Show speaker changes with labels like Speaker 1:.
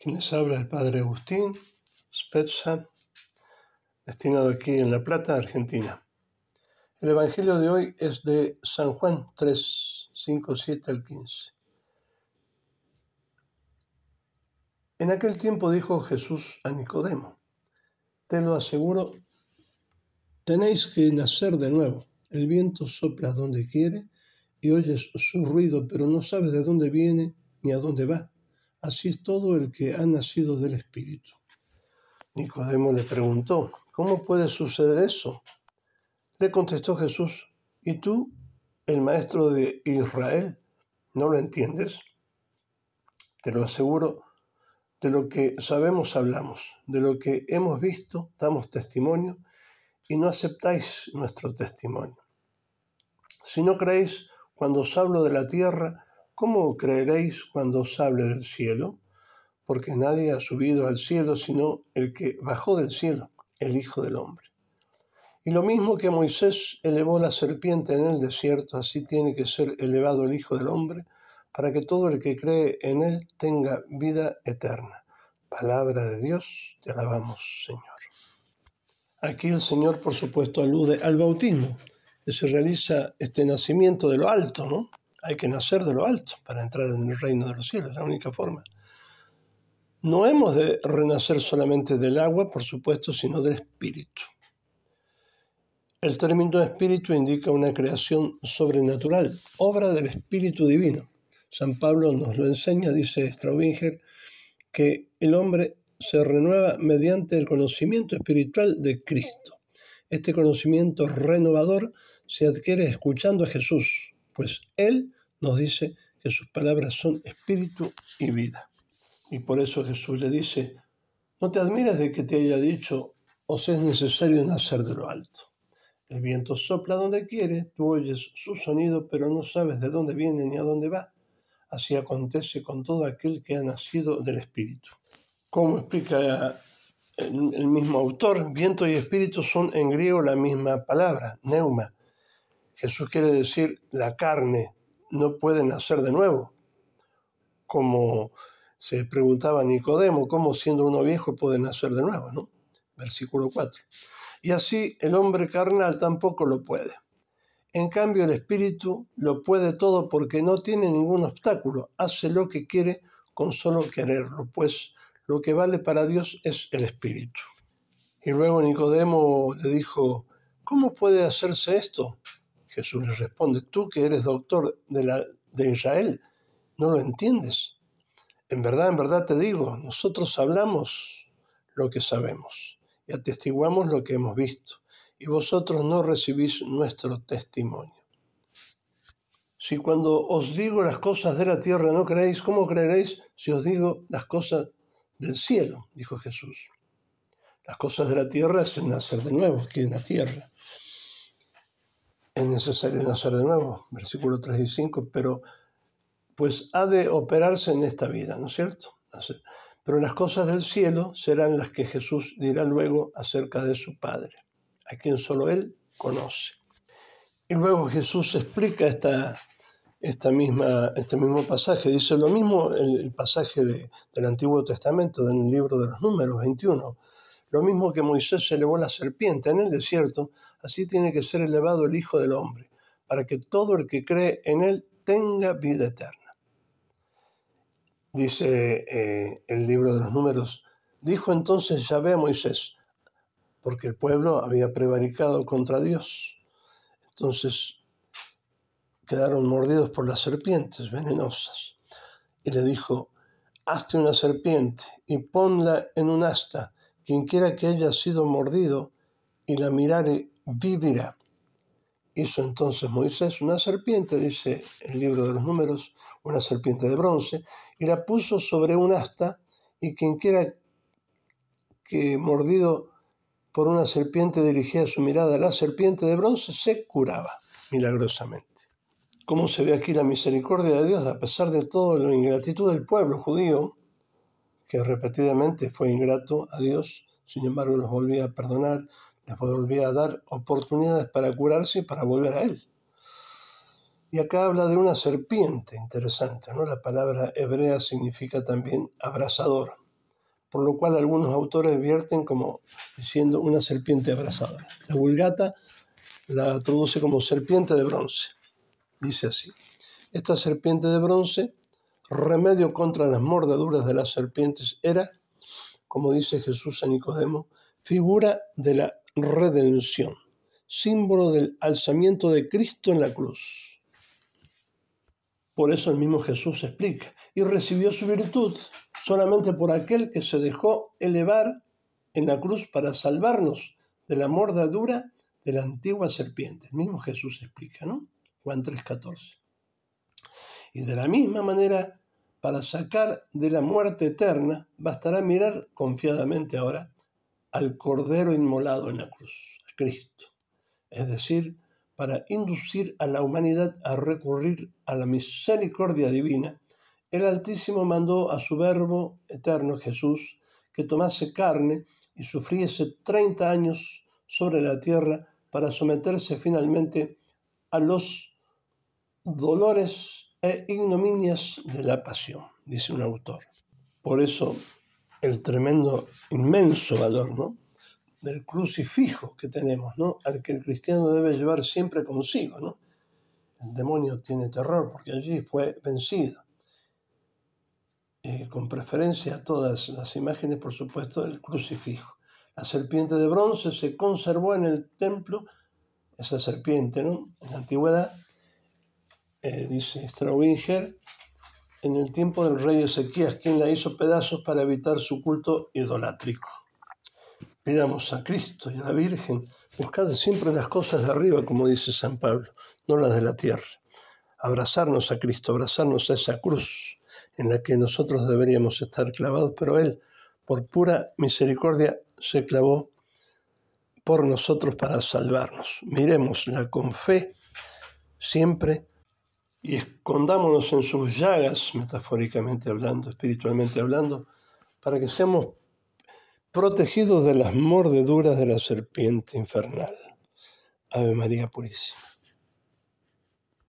Speaker 1: Quien les habla el padre Agustín Spezza, destinado aquí en La Plata, Argentina. El Evangelio de hoy es de San Juan 3, 5, 7 al 15. En aquel tiempo dijo Jesús a Nicodemo, te lo aseguro, tenéis que nacer de nuevo. El viento sopla donde quiere y oyes su ruido, pero no sabes de dónde viene ni a dónde va Así es todo el que ha nacido del Espíritu. Nicodemo le preguntó, ¿cómo puede suceder eso? Le contestó Jesús, ¿y tú, el maestro de Israel, no lo entiendes? Te lo aseguro, de lo que sabemos hablamos, de lo que hemos visto damos testimonio y no aceptáis nuestro testimonio. Si no creéis cuando os hablo de la tierra, ¿cómo creeréis cuando os hable del cielo? Porque nadie ha subido al cielo sino el que bajó del cielo, el Hijo del Hombre. Y lo mismo que Moisés elevó la serpiente en el desierto, así tiene que ser elevado el Hijo del Hombre, para que todo el que cree en él tenga vida eterna. Palabra de Dios, te alabamos, Señor. Aquí el Señor, por supuesto, alude al bautismo, que se realiza este nacimiento de lo alto, ¿no? Hay que nacer de lo alto para entrar en el reino de los cielos, es la única forma. No hemos de renacer solamente del agua, por supuesto, sino del espíritu. El término espíritu indica una creación sobrenatural, obra del espíritu divino. San Pablo nos lo enseña, dice Straubinger, que el hombre se renueva mediante el conocimiento espiritual de Cristo. Este conocimiento renovador se adquiere escuchando a Jesús, pues Él nos dice que sus palabras son espíritu y vida. Y por eso Jesús le dice, no te admires de que te haya dicho, os es necesario nacer de lo alto. El viento sopla donde quiere, tú oyes su sonido, pero no sabes de dónde viene ni a dónde va. Así acontece con todo aquel que ha nacido del Espíritu. Como explica el mismo autor, viento y espíritu son en griego la misma palabra, neuma, Jesús quiere decir la carne no puede nacer de nuevo. Como se preguntaba Nicodemo, ¿cómo siendo uno viejo puede nacer de nuevo? ¿no? Versículo 4. Y así el hombre carnal tampoco lo puede. En cambio el espíritu lo puede todo porque no tiene ningún obstáculo, hace lo que quiere con solo quererlo, pues lo que vale para Dios es el espíritu. Y luego Nicodemo le dijo, ¿cómo puede hacerse esto? Jesús le responde, tú que eres doctor de, la, de Israel, ¿no lo entiendes? En verdad, en verdad te digo, nosotros hablamos lo que sabemos y atestiguamos lo que hemos visto, y vosotros no recibís nuestro testimonio. Si cuando os digo las cosas de la tierra no creéis, ¿cómo creeréis si os digo las cosas del cielo? Dijo Jesús. Las cosas de la tierra es nacer de nuevo aquí en la tierra es necesario nacer de nuevo, versículo 3 y 5, pero pues ha de operarse en esta vida, ¿no es cierto? Pero las cosas del cielo serán las que Jesús dirá luego acerca de su Padre, a quien solo Él conoce. Y luego Jesús explica esta, esta misma, este mismo pasaje, dice lo mismo el, el pasaje de, del Antiguo Testamento, en el libro de los números 21, lo mismo que Moisés elevó la serpiente en el desierto, así tiene que ser elevado el Hijo del Hombre, para que todo el que cree en él tenga vida eterna. Dice eh, el libro de los números, dijo entonces Yahvé a Moisés, porque el pueblo había prevaricado contra Dios. Entonces quedaron mordidos por las serpientes venenosas. Y le dijo, hazte una serpiente y ponla en un asta quien quiera que haya sido mordido y la mirare, vivirá. Hizo entonces Moisés una serpiente, dice el libro de los números, una serpiente de bronce, y la puso sobre un asta, y quien quiera que mordido por una serpiente dirigía su mirada a la serpiente de bronce, se curaba milagrosamente. ¿Cómo se ve aquí la misericordia de Dios a pesar de toda la ingratitud del pueblo judío? que repetidamente fue ingrato a Dios, sin embargo los volvía a perdonar, les volvía a dar oportunidades para curarse y para volver a Él. Y acá habla de una serpiente, interesante, ¿no? La palabra hebrea significa también abrasador. por lo cual algunos autores vierten como diciendo una serpiente abrazadora. La Vulgata la traduce como serpiente de bronce. Dice así, esta serpiente de bronce, remedio contra las mordaduras de las serpientes, era, como dice Jesús a Nicodemo, figura de la redención, símbolo del alzamiento de Cristo en la cruz. Por eso el mismo Jesús explica, y recibió su virtud solamente por aquel que se dejó elevar en la cruz para salvarnos de la mordadura de la antigua serpiente. El mismo Jesús explica, ¿no? Juan 3:14. Y de la misma manera, para sacar de la muerte eterna, bastará mirar confiadamente ahora al Cordero inmolado en la cruz, a Cristo. Es decir, para inducir a la humanidad a recurrir a la misericordia divina, el Altísimo mandó a su Verbo eterno Jesús que tomase carne y sufriese treinta años sobre la tierra para someterse finalmente a los dolores e ignominias de la pasión, dice un autor. Por eso el tremendo, inmenso valor ¿no? del crucifijo que tenemos, ¿no? al que el cristiano debe llevar siempre consigo. ¿no? El demonio tiene terror porque allí fue vencido. Eh, con preferencia a todas las imágenes, por supuesto, del crucifijo. La serpiente de bronce se conservó en el templo, esa serpiente, ¿no? En la antigüedad, eh, dice Straubinger, en el tiempo del rey Ezequías, quien la hizo pedazos para evitar su culto idolátrico. Pidamos a Cristo y a la Virgen, buscad siempre las cosas de arriba, como dice San Pablo, no las de la tierra. Abrazarnos a Cristo, abrazarnos a esa cruz en la que nosotros deberíamos estar clavados, pero Él, por pura misericordia, se clavó por nosotros para salvarnos. Miremosla con fe siempre y escondámonos en sus llagas, metafóricamente hablando, espiritualmente hablando, para que seamos protegidos de las mordeduras de la serpiente infernal. Ave María Purísima.